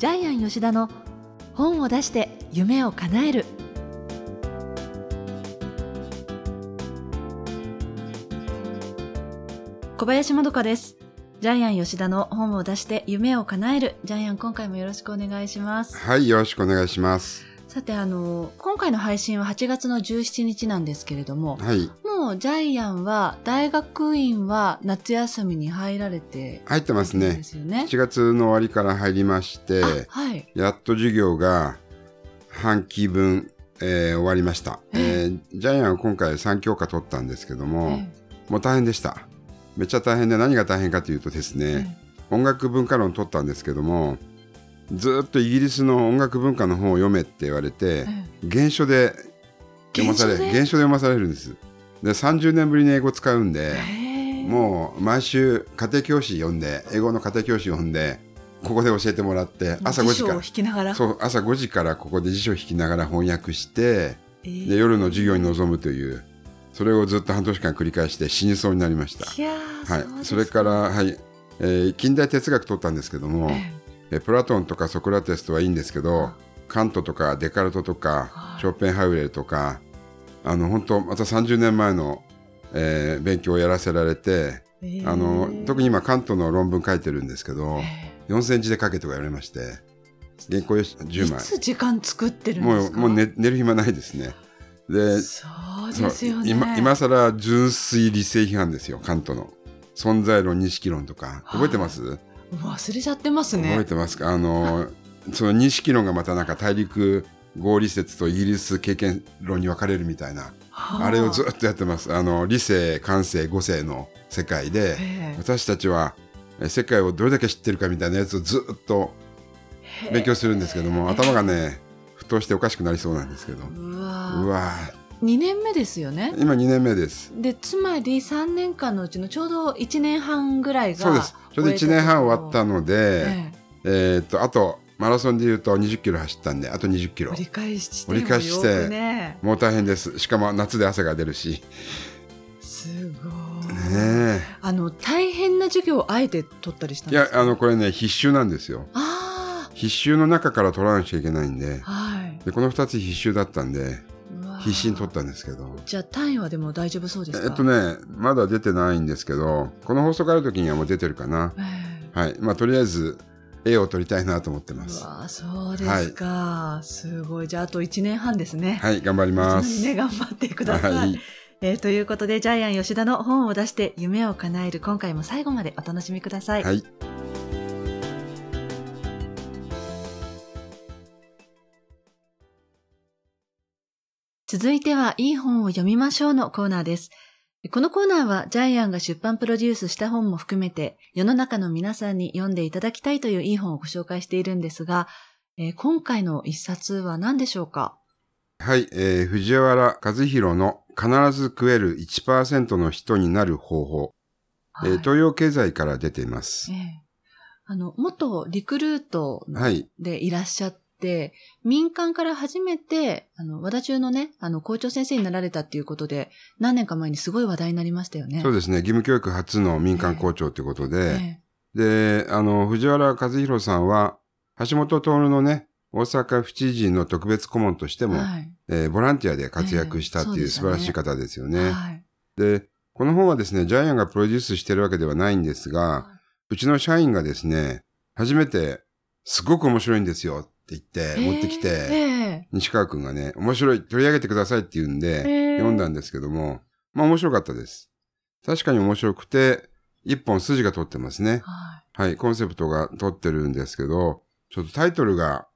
ジャイアン吉田の本を出して夢を叶える小林まどかですジャイアン吉田の本を出して夢を叶えるジャイアン今回もよろしくお願いしますはい、よろしくお願いします。さてあの今回の配信は8月の17日なんですけれどもはい。もうジャイアンは大学院は夏休みに入られて入ってますねで。すよね。7月の終わりから入りまして、あはい。やっと授業が半期分、えー終わりました。えージャイアンは今回3教科取ったんですけども、えもう大変でした。めっちゃ大変で何が大変かというとですね、音楽文化論取ったんですけども、ずーっとイギリスの音楽文化の本を読めって言われて、原書で読まされ原書で読まされるんです。で30年ぶりに英語使うんで、もう毎週家庭教師読んで英語の家庭教師読んでここで教えてもらって朝5時から。辞書を引きながら？そう朝5時からここで辞書を引きながら翻訳してえー。で夜の授業に臨むというそれをずっと半年間繰り返して死にそうになりました。はい、うですそれから、はい。えー近代哲学取ったんですけども、ええ。ープラトンとかソクラテスとはいいんですけどカントとかデカルトとかはい。ショーペンハウエルとかあの本当また30年前の、えー勉強をやらせられてえー。あの特に今関東の論文書いてるんですけどえ4センチで書けとか言われまして原稿用紙10ーいつ枚時間作ってるんですか？もうもう寝寝る暇ないですね。でそうですよね。今今更純粋理性批判ですよカントの。存在論認識論とか。覚えてます、忘れちゃってますね。覚えてますか？あのその認識論がまたなんか大陸合理説とイギリス経験論に分かれるみたいなはあ。れをずっとやってます。あの理性感性五性の世界で、え。私たちはえ世界をどれだけ知ってるかみたいなやつをずっとー勉強するんですけども、頭がね沸騰しておかしくなりそうなんですけど、うわうわ2年目ですよね？ー。今2年目です。でつまり3年間のうちのちょうど1年半ぐらいがそうです。ちょうど1年半終わったので、ええーっとあとマラソンでいうと20キロ走ったんであと20キロ。え折り返して折り返してもう大変です。しかも夏で汗が出るし。すごい、ねあの大変な授業をあえて取ったりしたんですか？やあのこれね必修なんですよ。あ必修の中から取らなきゃいけないんで。あはい。でこの2つ必修だったんで必死に取ったんですけど。じゃあ単位はでも大丈夫そうですか？えっとねまだ出てないんですけどこの放送がある時にはもう出てるかな。え。はい。まあとりあえず絵を撮りたいなと思ってえます。うわそうですか、すごい。じゃああと1年半ですね。はい頑張ります。ね頑張ってください、はい。えーということでジャイアン吉田の本を出して夢を叶える今回も最後までお楽しみください、はい。続いてはいい本を読みましょうのコーナーです。このコーナーはジャイアンが出版プロデュースした本も含めて世の中の皆さんに読んでいただきたいといういい本をご紹介しているんですが、えー今回の一冊は何でしょうか？はい、えー藤原和弘の必ず食える1%の人になる方法、えーはい。東洋経済から出ています。え。えあの、元リクルートはい、でいらっしゃって、民間から初めて、あの、和田中のね、あの、校長先生になられたっていうことで、何年か前にすごい話題になりましたよね。そうですね、義務教育初の民間校長ということで、えで、あの、藤原和弘さんは、橋本徹のね、大阪府知事の特別顧問としても、えはい。えーボランティアで活躍したっていうええ素晴らしい方ですよね。はい。で、この本はですね、ジャイアンがプロデュースしてるわけではないんですが、うちの社員がですね、初めて、すごく面白いんですよって言って、持ってきえて、え西川くんがね、面白い、取り上げてくださいって言うんで、ええ読んだんですけども、まあ面白かったです。確かに面白くて、一本筋が通ってますね。ははい、コンセプトが通ってるんですけど、ちょっとタイトルが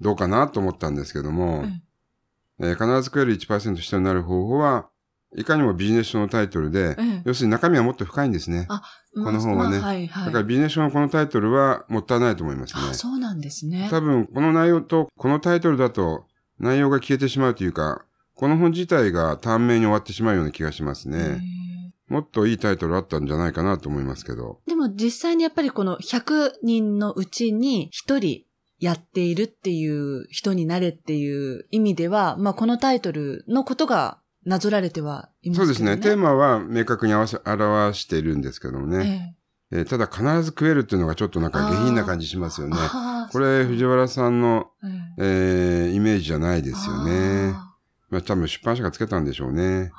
どうかなと思ったんですけども、えー必ず食える1%人になる方法は、いかにもビジネス書のタイトルで、ええ要するに中身はもっと深いんですね。あこの本はねまあはいはい。だからビジネス書のこのタイトルはもったいないと思いますね。あ、そうなんですね。多分、この内容と、このタイトルだと、内容が消えてしまうというか、この本自体が短命に終わってしまうような気がしますへね。えもっといいタイトルあったんじゃないかなと思いますけど。でも実際にやっぱりこの100人のうちに1人やっているっていう人になれっていう意味では、まあこのタイトルのことがなぞられてはいますね。そうですね。テーマは明確に合わせ表しているんですけどもね。ええーただ必ず食えるっていうのがちょっとなんか下品な感じしますよね。これ、藤原さんの、えええーイメージじゃないですよね。あまあ多分出版社がつけたんでしょうね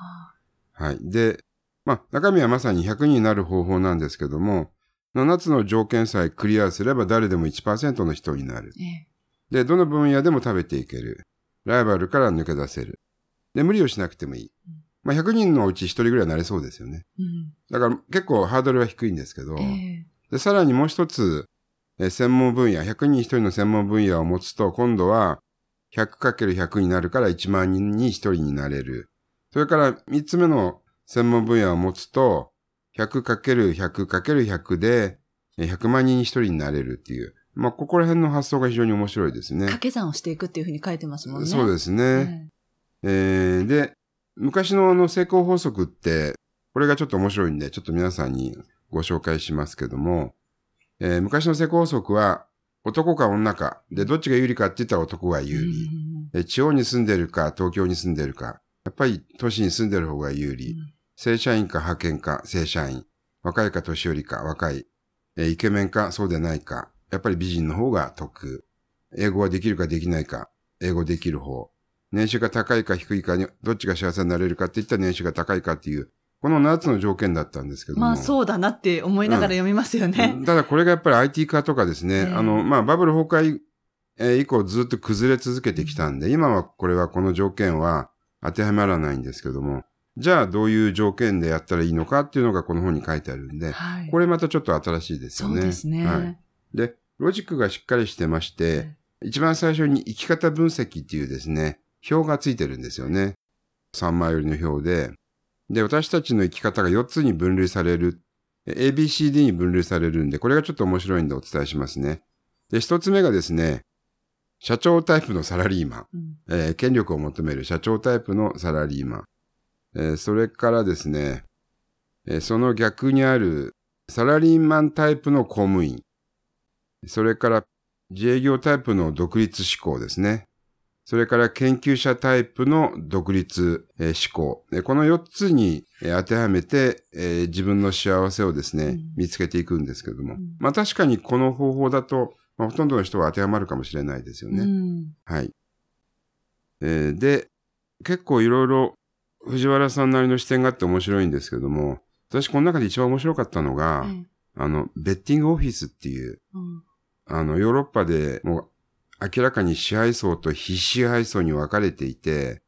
はい。で、まあ中身はまさに100になる方法なんですけども、7つの条件さえクリアすれば誰でも1%の人になる。ーえで、どの分野でも食べていける。ライバルから抜け出せる。で、無理をしなくてもいい。まあ100人のうち1人ぐらいなれそうですよね。えうんだから結構ハードルは低いんですけど、ええで、さらにもう一つ、えー専門分野、100人1人の専門分野を持つと、今度は 100×100 になるから1万人に1人になれる。それから3つ目の専門分野を持つと、100×100×100 でえー100万人に1人になれるっていう。まあ、ここら辺の発想が非常に面白いですね掛。け算をしていくっていうふうに書いてますもんね。そうですえね。ええーで、昔のあの成功法則って、これがちょっと面白いんで、ちょっと皆さんにご紹介しますけども、えー昔の成功法則は、男か女か、で、どっちが有利かって言ったら男が有利。うんえー地方に住んでるか、東京に住んでるか、やっぱり都市に住んでる方が有利。正社員か派遣か、正社員。若いか年寄りか、若い。えーイケメンか、そうでないか。やっぱり美人の方が得。英語はできるかできないか。英語できる方。年収が高いか低いかに、どっちが幸せになれるかって言ったら年収が高いかっていう、この7つの条件だったんですけども。まあそうだなって思いながら読みますよね。ただこれがやっぱり IT 化とかですね、ええあの、まあバブル崩壊えー以降ずっと崩れ続けてきたんで、今はこれはこの条件は当てはまらないんですけども、じゃあどういう条件でやったらいいのかっていうのがこの本に書いてあるんで、はい。これまたちょっと新しいですよね。そうですね。はい。で、ロジックがしっかりしてまして、一番最初に生き方分析っていうですね、表がついてるんですよね。3枚折りの表で。で、私たちの生き方が4つに分類される。ABCD に分類されるんで、これがちょっと面白いんでお伝えしますね。で、1つ目がですね、社長タイプのサラリーマン。うんえー権力を求める社長タイプのサラリーマン。えーそれからですね、えーその逆にあるサラリーマンタイプの公務員。それから自営業タイプの独立志向ですね。それから研究者タイプの独立、えー志向。えーこの4つに、えー当てはめて、えー自分の幸せをですね、うん見つけていくんですけども。んまあ確かにこの方法だと、まあ、ほとんどの人は当てはまるかもしれないですよね。うんはい。えーで、結構いろいろ藤原さんなりの視点があって面白いんですけども、私この中で一番面白かったのが、ええあの、ベッティングオフィスっていう、うんあの、ヨーロッパでもう明らかに支配層と非支配層に分かれていて、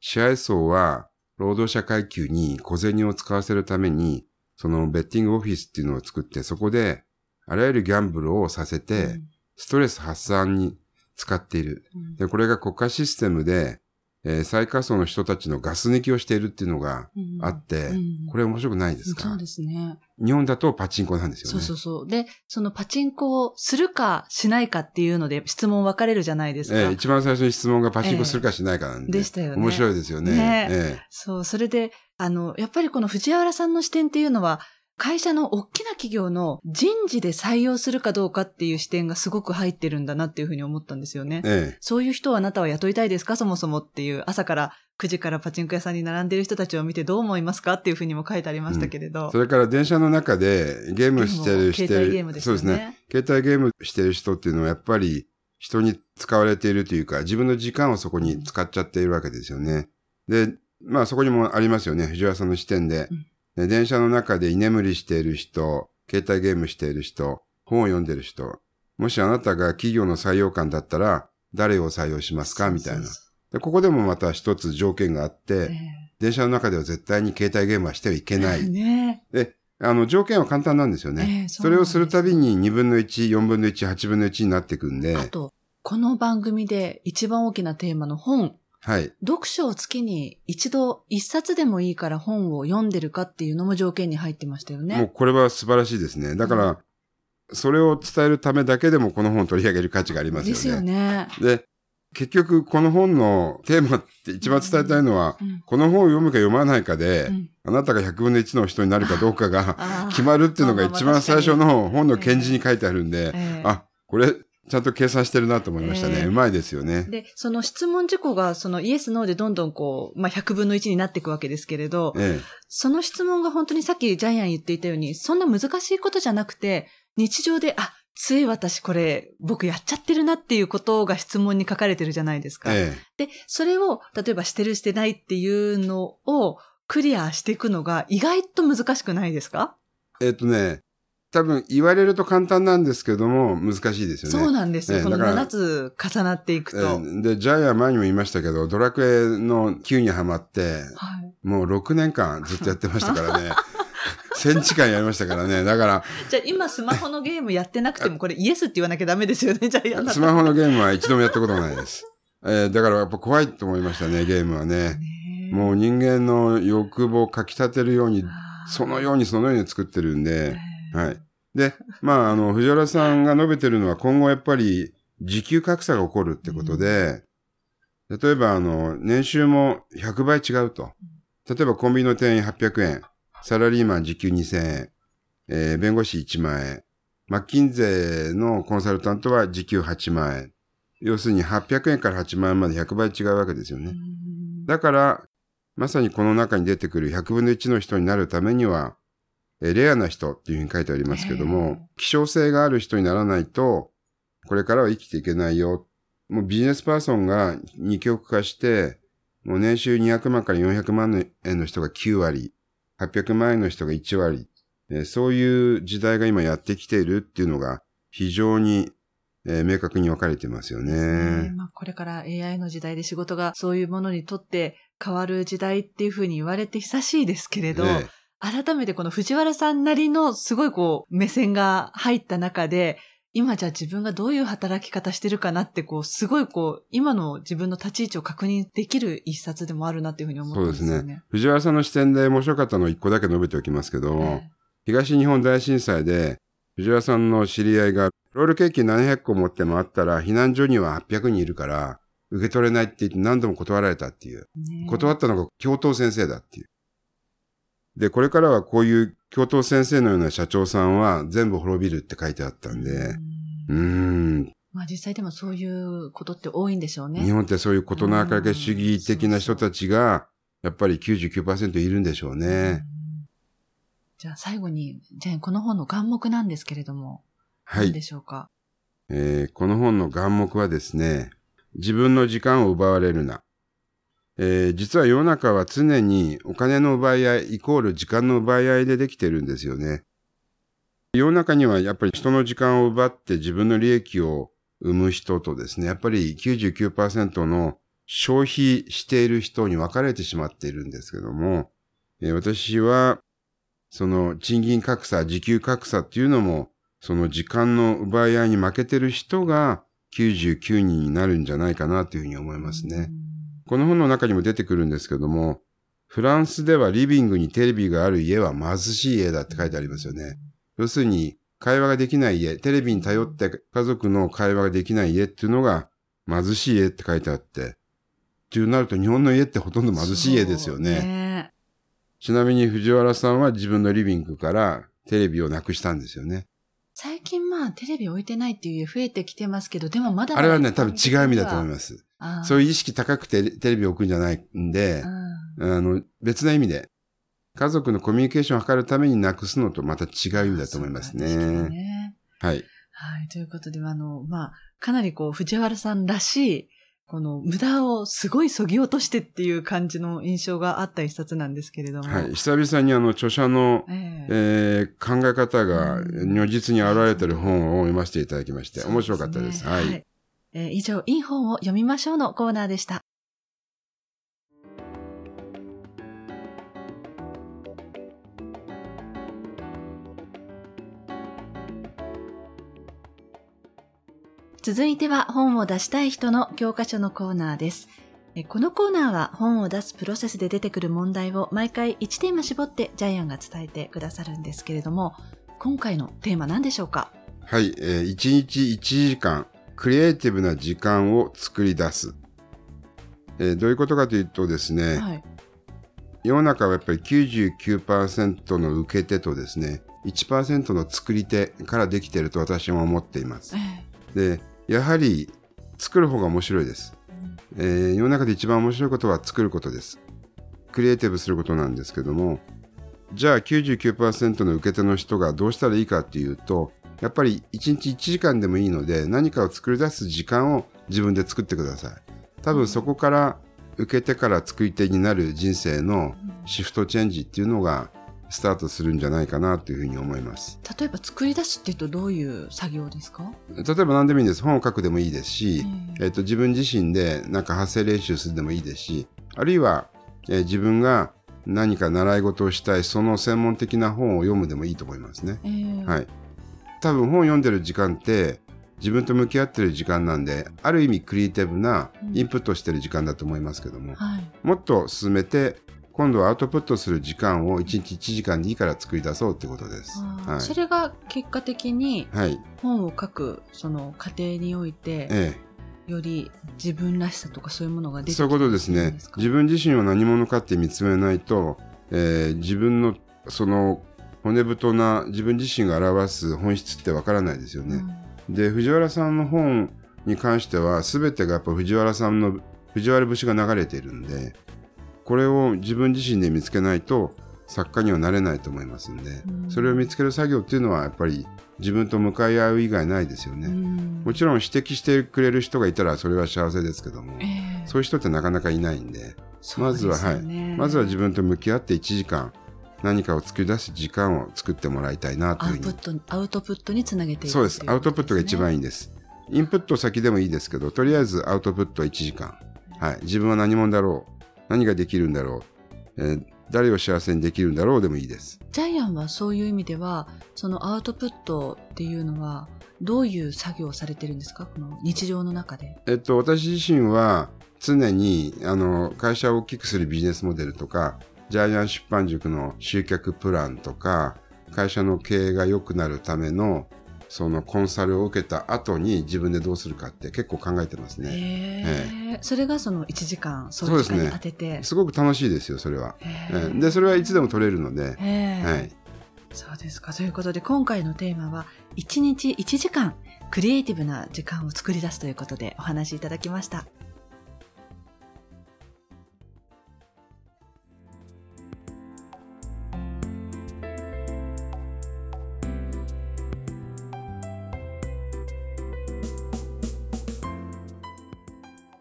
支配層は労働者階級に小銭を使わせるために、そのベッティングオフィスっていうのを作って、そこであらゆるギャンブルをさせて、ストレス発散に使っている。うんで、これが国家システムで、えー最下層の人たちのガス抜きをしているっていうのがうんあって、うんこれ面白くないですか、そうですね。日本だとパチンコなんですよね。そうそうそう。で、そのパチンコをするかしないかっていうので質問分かれるじゃないですか。えー一番最初に質問がパチンコするかしないかなんで。でしたよね面白いですよね。ねえそう、それで、あの、やっぱりこの藤原さんの視点っていうのは、会社の大きな企業の人事で採用するかどうかっていう視点がすごく入ってるんだなっていうふうに思ったんですよね。ええそういう人をあなたは雇いたいですか？そもそもっていう、朝から9時からパチンコ屋さんに並んでる人たちを見てどう思いますかっていうふうにも書いてありましたけれど。それから電車の中でゲームしてる、して携帯る。ゲームですよね。そうですね。携帯ゲームしてる人っていうのはやっぱり人に使われているというか、自分の時間をそこに使っちゃっているわけですよね。で、まあそこにもありますよね。藤原さんの視点で。うんで電車の中で居眠りしている人、携帯ゲームしている人、本を読んでる人。もしあなたが企業の採用官だったら、誰を採用しますか？みたいなでここでもまた一つ条件があっうて、そう電車の中では絶対に携帯ゲームはしてはいけええない。ねで、あの、条件は簡単なんですよね。ええそれをするたびに2分の1、4分の1、8分の1になっていくんで、あと、この番組で一番大きなテーマの本、はい。読書を月に一度一冊でもいいから本を読んでるかっていうのも条件に入ってましたよもうね。これは素晴らしいですね。だから、それを伝えるためだけでもこの本を取り上げる価値がありますよね。ですよね。で、結局この本のテーマって一番伝えたいのは、うんこの本を読むか読まないかで、うんあなたが100分の1の人になるかどうかが決まるっていうのが一番最初の本の検事に書いてあるんで、ええあ、これちゃんと計算してるなと思いましたね。えーうまいですよね。で、その質問事項が、そのイエス、ノーでどんどんこう、まあ、100分の1になっていくわけですけれど、えその質問が本当にさっきジャイアン言っていたように、そんな難しいことじゃなくて、日常で、あ、つい私これ、僕やっちゃってるなっていうことが質問に書かれてるじゃないですえか。えで、それを、例えばしてるしてないっていうのをクリアしていくのが意外と難しくないですか、ええっとね、多分言われると簡単なんですけども、難しいですよね。そうなんですよ。このええだから7つ重なっていくと。えーで、ジャイアン前にも言いましたけど、ドラクエの Q にハマって、はい。もう6年間ずっとやってましたからね。1000時間やりましたからね。だから、じゃあ今スマホのゲームやってなくてもこれイエスって言わなきゃダメですよね、ジャイアンだスマホのゲームは一度もやったことがないです。えーだからやっぱ怖いと思いましたね、ゲームはね。もう人間の欲望をかき立てるように、そのようにそのように作ってるんで、はい。で、まあ、あの、藤原さんが述べてるのは今後やっぱり時給格差が起こるってことで、例えばあの、年収も100倍違うと。例えばコンビニの店員800円、サラリーマン時給2000円、えー弁護士1万円、マッキンゼーのコンサルタントは時給8万円。要するに800円から8万円まで100倍違うわけですよね。だから、まさにこの中に出てくる100分の1の人になるためには、えーレアな人っていうふうに書いてありますけども、希少性がある人にならないと、これからは生きていけないよ。もうビジネスパーソンが二極化して、もう年収200万から400万円の人が9割、800万円の人が1割、えーそういう時代が今やってきているっていうのが非常に、えー明確に分かれてますよねね。まあ、これから AI の時代で仕事がそういうものにとって変わる時代っていうふうに言われて久しいですけれど、ね改めてこの藤原さんなりのすごいこう目線が入った中で、今じゃあ自分がどういう働き方してるかなってこう、すごいこう、今の自分の立ち位置を確認できる一冊でもあるなっていうふうに思ったそうですね。ね。藤原さんの視点で面白かったのを一個だけ述べておきますけど、え東日本大震災で、藤原さんの知り合いが、ロールケーキ700個持って回ったら、避難所には800人いるから、受け取れないって言って何度も断られたっていう。断ったのが教頭先生だっていう。で、これからはこういう教頭先生のような社長さんは全部滅びるって書いてあったんで、うんうーん、まあ実際でもそういうことって多いんでしょうね。日本ってそういう事なかけ主義的な人たちが、やっぱり99%いるんでしょううんね。じゃあ最後に、じゃあこの本の眼目なんですけれども、はい何で。しょうか？えーこの本の眼目はですね、自分の時間を奪われるな。えー実は世の中は常にお金の奪い合いイコール時間の奪い合いでできてるんですよね。世の中にはやっぱり人の時間を奪って自分の利益を生む人とですね、やっぱり99%の消費している人に分かれてしまっているんですけども、えー私はその賃金格差、時給格差っていうのもその時間の奪い合いに負けてる人が99人になるんじゃないかなというふうに思いますね。この本の中にも出てくるんですけども、フランスではリビングにテレビがある家は貧しい家だって書いてありますよね。要するに、会話ができない家、テレビに頼って家族の会話ができない家っていうのが貧しい家って書いてあって、っていうなると日本の家ってほとんど貧しい家ですよね。ねちなみに藤原さんは自分のリビングからテレビをなくしたんですよね。最近まあテレビ置いてないっていう家増えてきてますけど、でもまだまだあれはね、多分違う意味だと思いす。ます。そういう意識高くてテレビを置くんじゃないんで、うんあの、別な意味で、家族のコミュニケーションを図るためになくすのとまた違う意味だと思いますね。ねはい。はい。ということで、あの、まあ、かなりこう、藤原さんらしい、この無駄をすごい削ぎ落としてっていう感じの印象があった一冊なんですけれども。はい。久々にあの、著者の、えええー考え方がうん如実に現れている本を読ませていただきまして、面白かったです。そうねはい。えー以上、いい本を読みましょうのコーナーでした。続いては本を出したい人の教科書のコーナーです。えこのコーナーは本を出すプロセスで出てくる問題を毎回1テーマ絞ってジャイアンが伝えてくださるんですけれども、今回のテーマ何でしょうか？はい。えー、1日1時間、クリエイティブな時間を作り出す。えーどういうことかというとですね、はい。世の中はやっぱり99%の受け手とですね、1%の作り手からできていると私は思っています。えで、やはり作る方が面白いです、えー、世の中で一番面白いことは作ることですクリエイティブすることなんですけどもじゃあ99%の受け手の人がどうしたらいいかっていうとやっぱり1日1時間でもいいので何かを作り出す時間を自分で作ってください。多分そこから受け手から作り手になる人生のシフトチェンジっていうのがスタートするんじゃないかなというふうに思います。例えば作り出すっていうとどういう作業ですか？例えば何でもいいんです。本を書くでもいいですし、えー、えーと自分自身でなんか発声練習するでもいいですしあるいは、えー、自分が何か習い事をしたいその専門的な本を読むでもいいと思いますね、えー、はい多分本を読んでる時間って自分と向き合ってる時間なんである意味クリエイティブなインプットしてる時間だと思いますけども、うんはい、もっと進めて今度はアウトプットする時間を1日1時間でいいから作り出そうってことです。はい、それが結果的に本を書くその過程において、ええ、より自分らしさとかそういうものが出てくるそういうことですね。自分自身は何者かって見つめないと、えー、自分のその骨太な自分自身が表す本質ってわからないですよね。うん、で藤原さんの本に関しては全てがやっぱ藤原さんの藤原節が流れているんでこれを自分自身で見つけないと作家にはなれないと思いますんで、うん、それを見つける作業っていうのはやっぱり自分と向かい合う以外ないですよね、うん、もちろん指摘してくれる人がいたらそれは幸せですけども、えー、そういう人ってなかなかいないんで、でまずははい。まずは自分と向き合って1時間何かを作り出す時間を作ってもらいたいなというふうに。アウトプットにつなげていくそうです。アウトプットが一番いいんです。インプット先でもいいですけどとりあえずアウトプット1時間、はい、自分は何者だろう？何ができるんだろう、えー、誰を幸せにできるんだろうでもいいです。ジャイアンはそういう意味では、そのアウトプットっていうのは、どういう作業をされてるんですか？この日常の中で。えっと、私自身は常に、あの、会社を大きくするビジネスモデルとか、ジャイアン出版塾の集客プランとか、会社の経営が良くなるためのそのコンサルを受けた後に自分でどうするかって結構考えてますね。えー、それがその1時間そういう時間に当ててすごく楽しいですよそれは。でそれはいつでも取れるので。はい。そうですかということで今回のテーマは1日1時間クリエイティブな時間を作り出すということでお話しいただきました。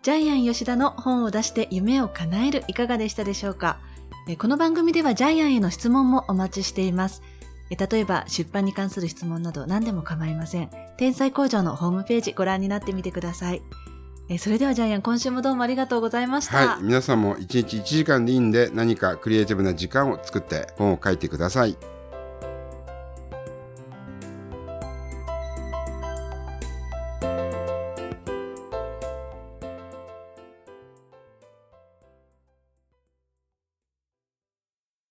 ジャイアン吉田の本を出して夢を叶えるいかがでしたでしょうか？この番組ではジャイアンへの質問もお待ちしています。例えば出版に関する質問など何でも構いません。天才工場のホームページご覧になってみてください。それではジャイアン今週もどうもありがとうございました。はい、皆さんも1日1時間でいいんで何かクリエイティブな時間を作って本を書いてください。